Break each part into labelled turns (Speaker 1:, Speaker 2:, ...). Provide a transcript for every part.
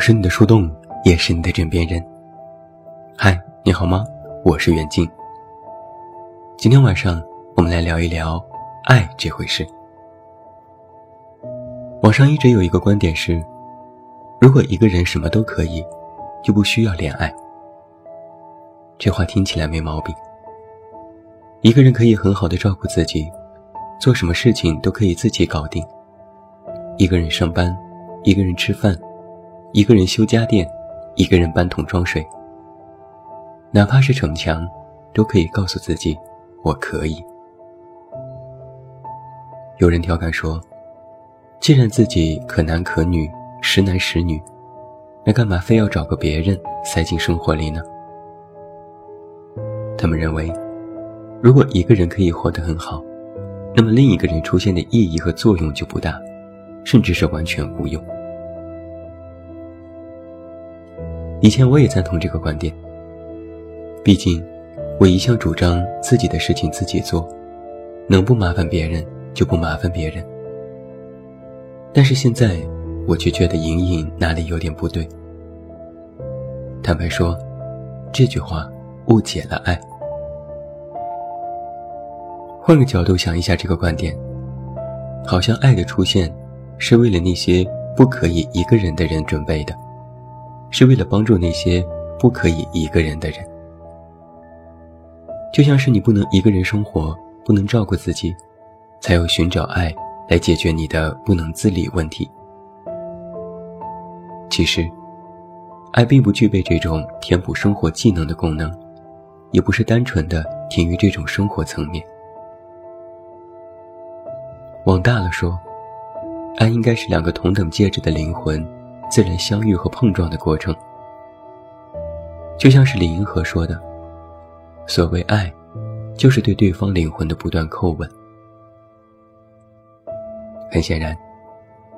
Speaker 1: 是你的树洞，也是你的枕边人。嗨，你好吗？我是袁静。今天晚上我们来聊一聊爱这回事。网上一直有一个观点是，如果一个人什么都可以，就不需要恋爱。这话听起来没毛病。一个人可以很好的照顾自己，做什么事情都可以自己搞定。一个人上班，一个人吃饭，一个人修家电，一个人搬桶装水。哪怕是逞强，都可以告诉自己：“我可以。”有人调侃说：“既然自己可男可女，识男识女，那干嘛非要找个别人塞进生活里呢？”他们认为，如果一个人可以活得很好，那么另一个人出现的意义和作用就不大，甚至是完全无用。以前我也赞同这个观点。毕竟，我一向主张自己的事情自己做，能不麻烦别人就不麻烦别人。但是现在，我却觉得隐隐哪里有点不对。坦白说，这句话误解了爱。换个角度想一下这个观点，好像爱的出现，是为了那些不可以一个人的人准备的，是为了帮助那些不可以一个人的人。就像是你不能一个人生活，不能照顾自己，才有寻找爱来解决你的不能自理问题。其实，爱并不具备这种填补生活技能的功能，也不是单纯的停于这种生活层面。往大了说，爱应该是两个同等介质的灵魂自然相遇和碰撞的过程。就像是李银河说的。所谓爱，就是对对方灵魂的不断叩问。很显然，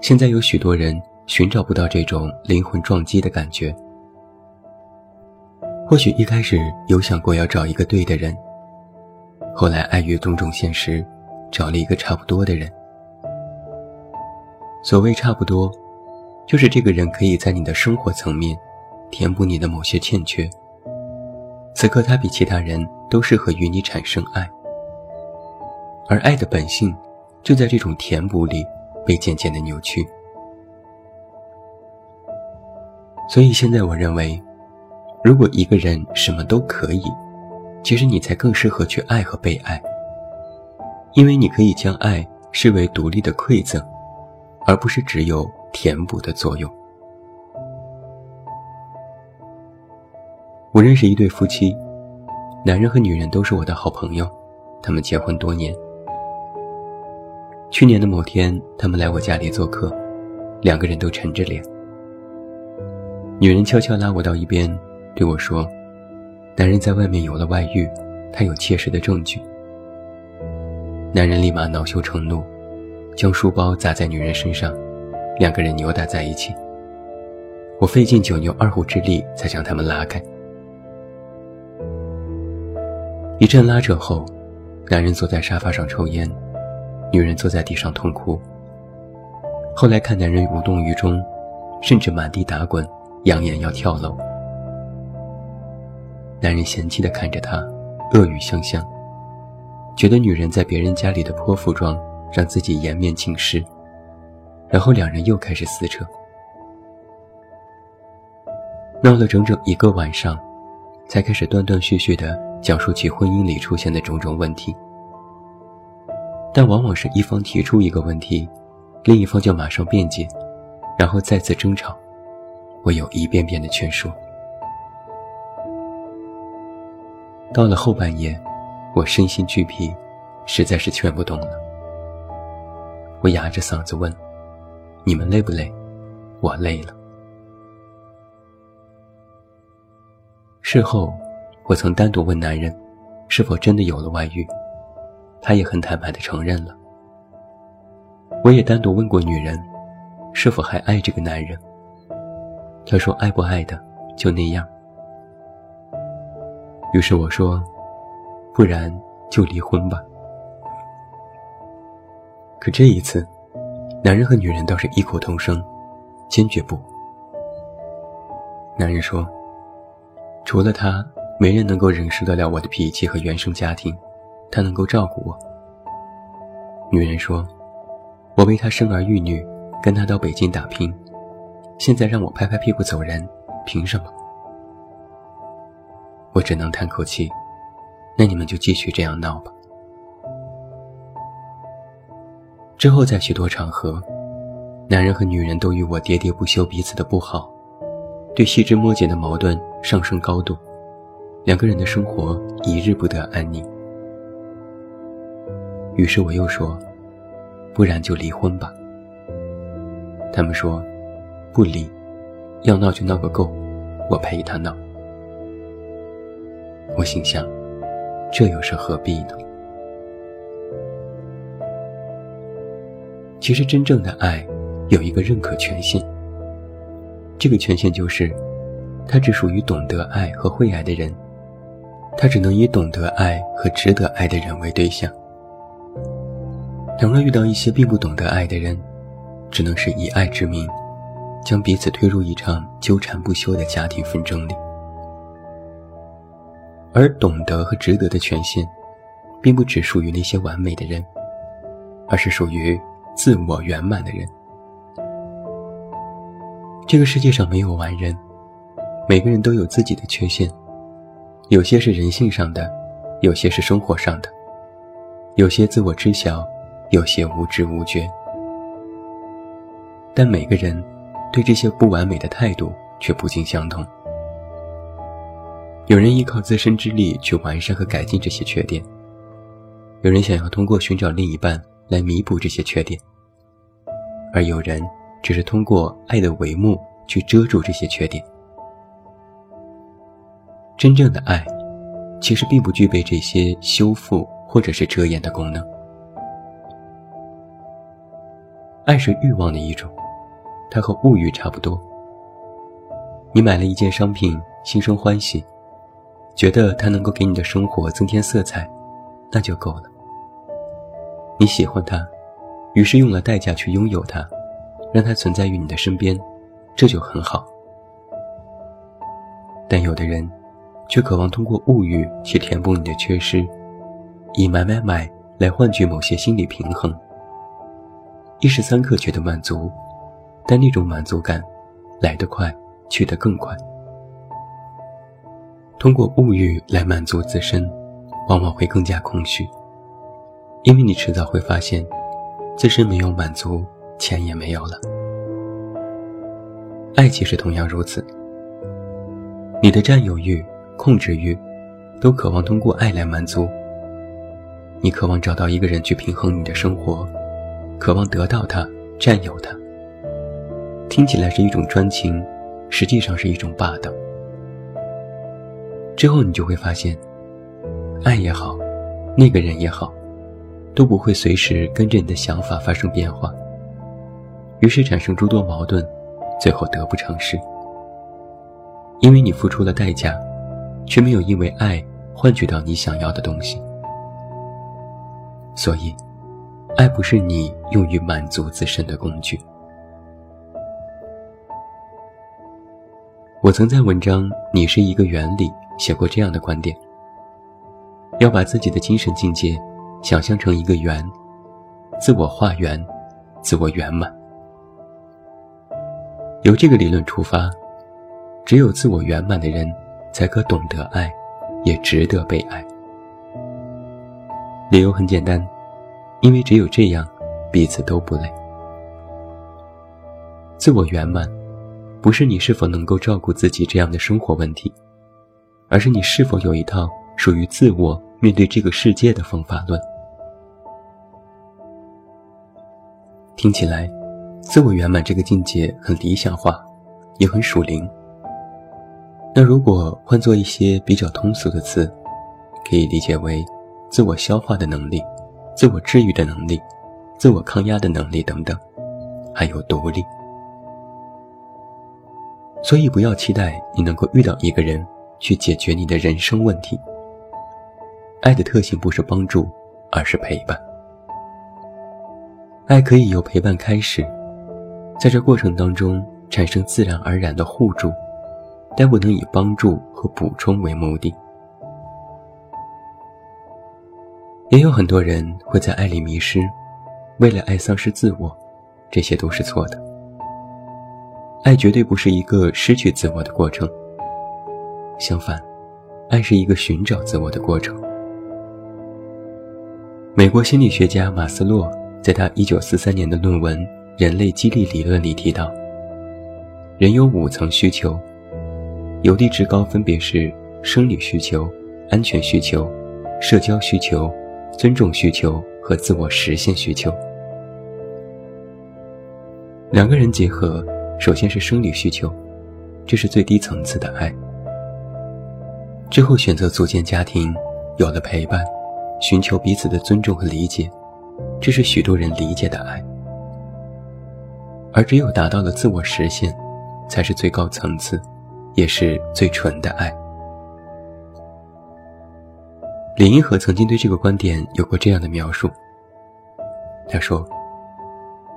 Speaker 1: 现在有许多人寻找不到这种灵魂撞击的感觉。或许一开始有想过要找一个对的人，后来碍于种种现实，找了一个差不多的人。所谓差不多，就是这个人可以在你的生活层面，填补你的某些欠缺。此刻，他比其他人都适合与你产生爱，而爱的本性就在这种填补里被渐渐的扭曲。所以现在，我认为，如果一个人什么都可以，其实你才更适合去爱和被爱，因为你可以将爱视为独立的馈赠，而不是只有填补的作用。我认识一对夫妻，男人和女人都是我的好朋友，他们结婚多年。去年的某天，他们来我家里做客，两个人都沉着脸。女人悄悄拉我到一边，对我说：“男人在外面有了外遇，他有切实的证据。”男人立马恼羞成怒，将书包砸在女人身上，两个人扭打在一起。我费尽九牛二虎之力才将他们拉开。一阵拉扯后，男人坐在沙发上抽烟，女人坐在地上痛哭。后来看男人无动于衷，甚至满地打滚，扬言要跳楼。男人嫌弃地看着她，恶语相向，觉得女人在别人家里的泼妇装让自己颜面尽失，然后两人又开始撕扯，闹了整整一个晚上，才开始断断续续的。讲述起婚姻里出现的种种问题，但往往是一方提出一个问题，另一方就马上辩解，然后再次争吵，唯有一遍遍的劝说。到了后半夜，我身心俱疲，实在是劝不动了。我哑着嗓子问：“你们累不累？”我累了。事后。我曾单独问男人，是否真的有了外遇，他也很坦白地承认了。我也单独问过女人，是否还爱这个男人，她说爱不爱的就那样。于是我说，不然就离婚吧。可这一次，男人和女人倒是异口同声，坚决不。男人说：“除了他，没人能够忍受得了我的脾气和原生家庭，他能够照顾我。”女人说：“我为他生儿育女，跟他到北京打拼，现在让我拍拍屁股走人，凭什么？”我只能叹口气，那你们就继续这样闹吧。之后，在许多场合，男人和女人都与我喋喋不休彼此的不好，对细枝末节的矛盾上升高度，两个人的生活一日不得安宁。于是我又说：“不然就离婚吧。”他们说：“不离，要闹就闹个够，我陪他闹。”我心想，这又是何必呢？其实，真正的爱有一个认可权限。这个权限就是，它只属于懂得爱和会爱的人，他只能以懂得爱和值得爱的人为对象。倘若遇到一些并不懂得爱的人，只能是以爱之名，将彼此推入一场纠缠不休的家庭纷争里。而懂得和值得的权限，并不只属于那些完美的人，而是属于。自我圆满的人，这个世界上没有完人，每个人都有自己的缺陷，有些是人性上的，有些是生活上的，有些自我知晓，有些无知无觉。但每个人对这些不完美的态度却不尽相同。有人依靠自身之力去完善和改进这些缺点，有人想要通过寻找另一半。来弥补这些缺点，而有人只是通过爱的帷幕去遮住这些缺点。真正的爱，其实并不具备这些修复或者是遮掩的功能。爱是欲望的一种，它和物欲差不多。你买了一件商品，心生欢喜，觉得它能够给你的生活增添色彩，那就够了。你喜欢他，于是用了代价去拥有他，让他存在于你的身边，这就很好。但有的人，却渴望通过物欲去填补你的缺失，以买买买来换取某些心理平衡。一时三刻觉得满足，但那种满足感，来得快，去得更快。通过物欲来满足自身，往往会更加空虚。因为你迟早会发现，自身没有满足，钱也没有了。爱其实同样如此。你的占有欲、控制欲，都渴望通过爱来满足。你渴望找到一个人去平衡你的生活，渴望得到他、占有他。听起来是一种专情，实际上是一种霸道。之后你就会发现，爱也好，那个人也好。都不会随时跟着你的想法发生变化，于是产生诸多矛盾，最后得不偿失。因为你付出了代价，却没有因为爱换取到你想要的东西。所以，爱不是你用于满足自身的工具。我曾在文章《你是一个圆》里写过这样的观点：要把自己的精神境界。想象成一个圆，自我化圆，自我圆满。由这个理论出发，只有自我圆满的人，才可懂得爱，也值得被爱。理由很简单，因为只有这样，彼此都不累。自我圆满，不是你是否能够照顾自己这样的生活问题，而是你是否有一套属于自我面对这个世界的方法论。听起来，自我圆满这个境界很理想化，也很属灵。那如果换做一些比较通俗的词，可以理解为自我消化的能力、自我治愈的能力、自我抗压的能力等等，还有独立。所以，不要期待你能够遇到一个人去解决你的人生问题。爱的特性不是帮助，而是陪伴。爱可以由陪伴开始，在这过程当中产生自然而然的互助，但不能以帮助和补充为目的。也有很多人会在爱里迷失，为了爱丧失自我，这些都是错的。爱绝对不是一个失去自我的过程，相反，爱是一个寻找自我的过程。美国心理学家马斯洛在他1943年的论文《人类激励理论》里提到，人有五层需求，有的至高分别是生理需求、安全需求、社交需求。尊重需求和自我实现需求，两个人结合，首先是生理需求，这是最低层次的爱。之后选择组建家庭，有了陪伴，寻求彼此的尊重和理解，这是许多人理解的爱。而只有达到了自我实现，才是最高层次，也是最纯的爱。李银河曾经对这个观点有过这样的描述。他说：“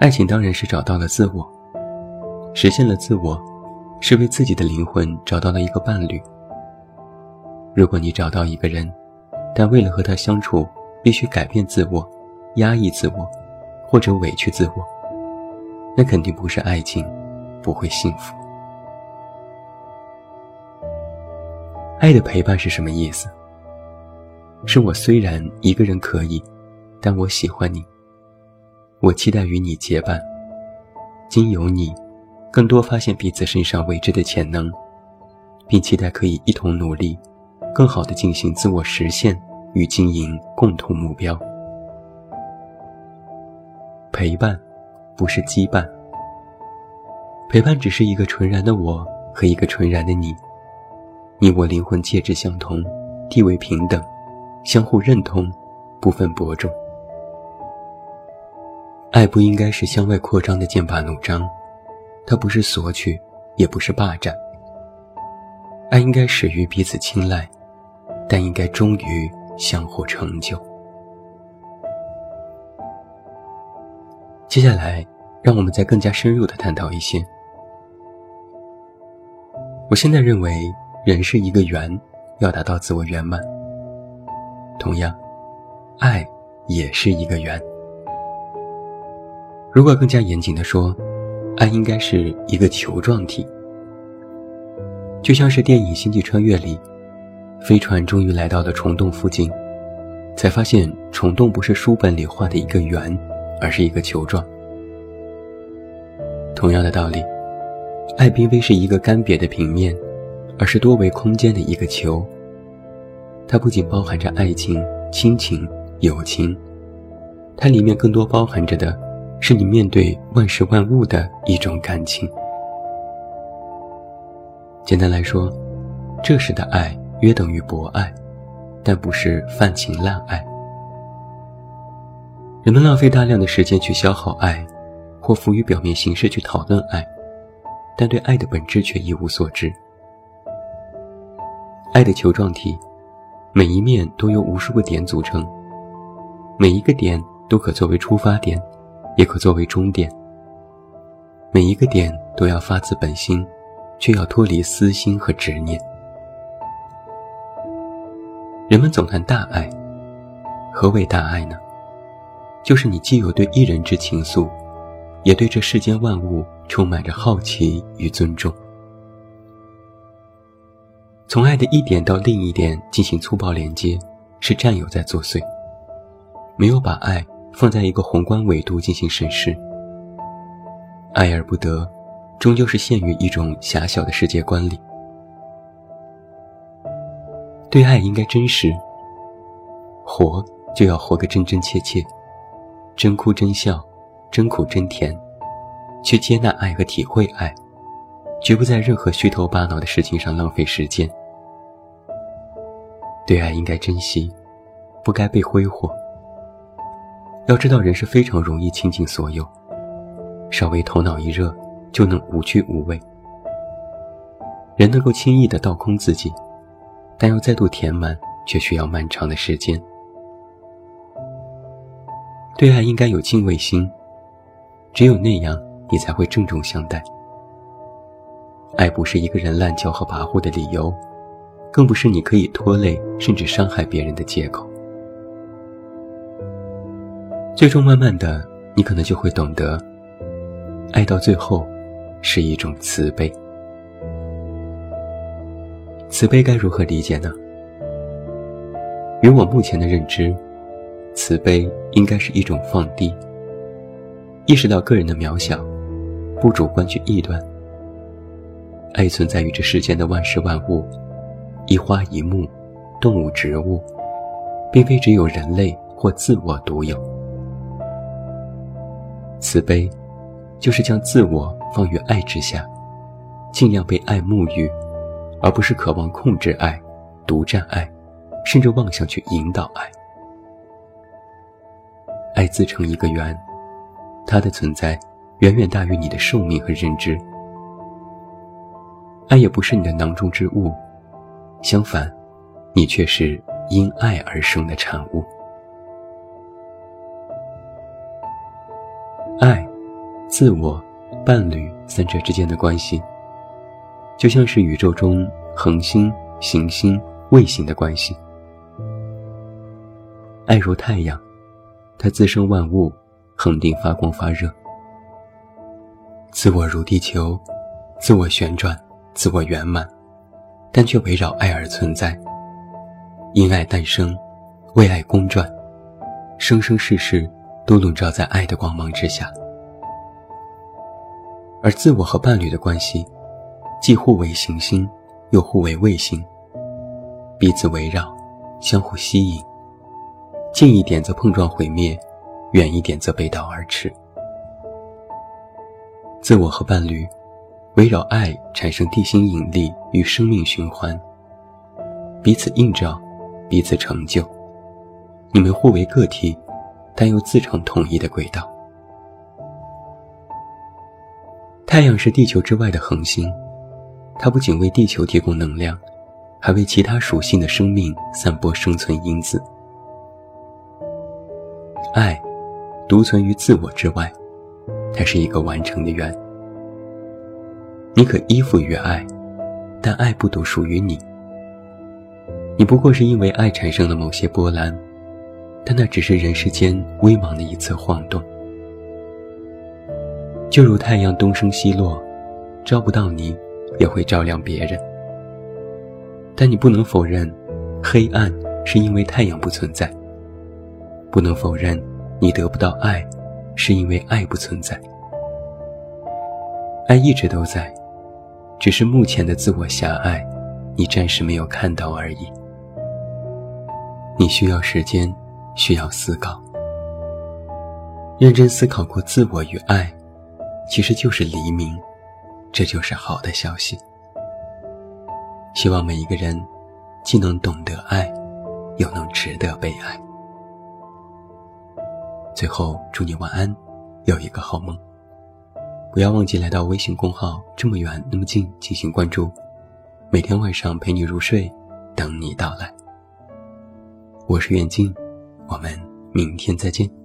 Speaker 1: 爱情当然是找到了自我，实现了自我，是为自己的灵魂找到了一个伴侣。如果你找到一个人，但为了和他相处必须改变自我、压抑自我，或者委屈自我，那肯定不是爱情，不会幸福。爱的陪伴是什么意思？”是我虽然一个人可以，但我喜欢你。我期待与你结伴，经由你，更多发现彼此身上未知的潜能，并期待可以一同努力，更好的进行自我实现与经营共同目标。陪伴，不是羁绊。陪伴只是一个纯然的我和一个纯然的你，你我灵魂介质相同，地位平等。相互认同，不分伯仲。爱不应该是向外扩张的剑拔弩张，它不是索取，也不是霸占。爱应该始于彼此青睐，但应该忠于相互成就。接下来，让我们再更加深入的探讨一些。我现在认为，人是一个圆，要达到自我圆满。同样，爱也是一个圆。如果更加严谨的说，爱应该是一个球状体，就像是电影《星际穿越》里，飞船终于来到了虫洞附近，才发现虫洞不是书本里画的一个圆，而是一个球状。同样的道理，爱并非是一个干瘪的平面，而是多维空间的一个球。它不仅包含着爱情、亲情、友情，它里面更多包含着的是你面对万事万物的一种感情。简单来说，这时的爱约等于博爱，但不是泛情滥爱。人们浪费大量的时间去消耗爱，或浮于表面形式去讨论爱，但对爱的本质却一无所知。爱的球状体。每一面都由无数个点组成，每一个点都可作为出发点，也可作为终点。每一个点都要发自本心，却要脱离私心和执念。人们总谈大爱，何为大爱呢？就是你既有对一人之情愫，也对这世间万物充满着好奇与尊重。从爱的一点到另一点进行粗暴连接，是占有在作祟，没有把爱放在一个宏观维度进行审视。爱而不得，终究是陷于一种狭小的世界观里。对爱应该真实，活就要活个真真切切，真哭真笑，真苦真甜，去接纳爱和体会爱，绝不在任何虚头巴脑的事情上浪费时间。对爱应该珍惜，不该被挥霍。要知道，人是非常容易倾尽所有，稍微头脑一热就能无惧无畏。人能够轻易的倒空自己，但要再度填满，却需要漫长的时间。对爱应该有敬畏心，只有那样，你才会郑重相待。爱不是一个人滥交和跋扈的理由，更不是你可以拖累甚至伤害别人的借口。最终，慢慢的，你可能就会懂得，爱到最后，是一种慈悲。慈悲该如何理解呢？与我目前的认知，慈悲应该是一种放低，意识到个人的渺小，不主观去臆断。爱存在于这世间的万事万物，一花一木，动物植物，并非只有人类或自我独有。慈悲，就是将自我放于爱之下，尽量被爱沐浴，而不是渴望控制爱、独占爱，甚至妄想去引导爱。爱自成一个圆，它的存在远远大于你的寿命和认知。爱也不是你的囊中之物，相反，你却是因爱而生的产物。爱、自我、伴侣三者之间的关系，就像是宇宙中恒星、行星、卫星的关系。爱如太阳，它滋生万物，恒定发光发热；自我如地球，自我旋转，自我圆满，但却围绕爱而存在。因爱诞生，为爱公转，生生世世。都笼罩在爱的光芒之下，而自我和伴侣的关系，既互为行星，又互为卫星，彼此围绕，相互吸引，近一点则碰撞毁灭，远一点则背道而驰。自我和伴侣围绕爱产生地心引力与生命循环，彼此映照，彼此成就，你们互为个体。但又自成统一的轨道。太阳是地球之外的恒星，它不仅为地球提供能量，还为其他属性的生命散播生存因子。爱，独存于自我之外，它是一个完整的圆。你可依附于爱，但爱不独属于你。你不过是因为爱产生了某些波澜。但那只是人世间微茫的一次晃动，就如太阳东升西落，照不到你，也会照亮别人。但你不能否认，黑暗是因为太阳不存在；不能否认，你得不到爱，是因为爱不存在。爱一直都在，只是目前的自我狭隘，你暂时没有看到而已。你需要时间。需要思考，认真思考过自我与爱，其实就是黎明，这就是好的消息。希望每一个人，既能懂得爱，又能值得被爱。最后，祝你晚安，有一个好梦。不要忘记来到微信公号“这么远那么近”进行关注，每天晚上陪你入睡，等你到来。我是远近。我们明天再见。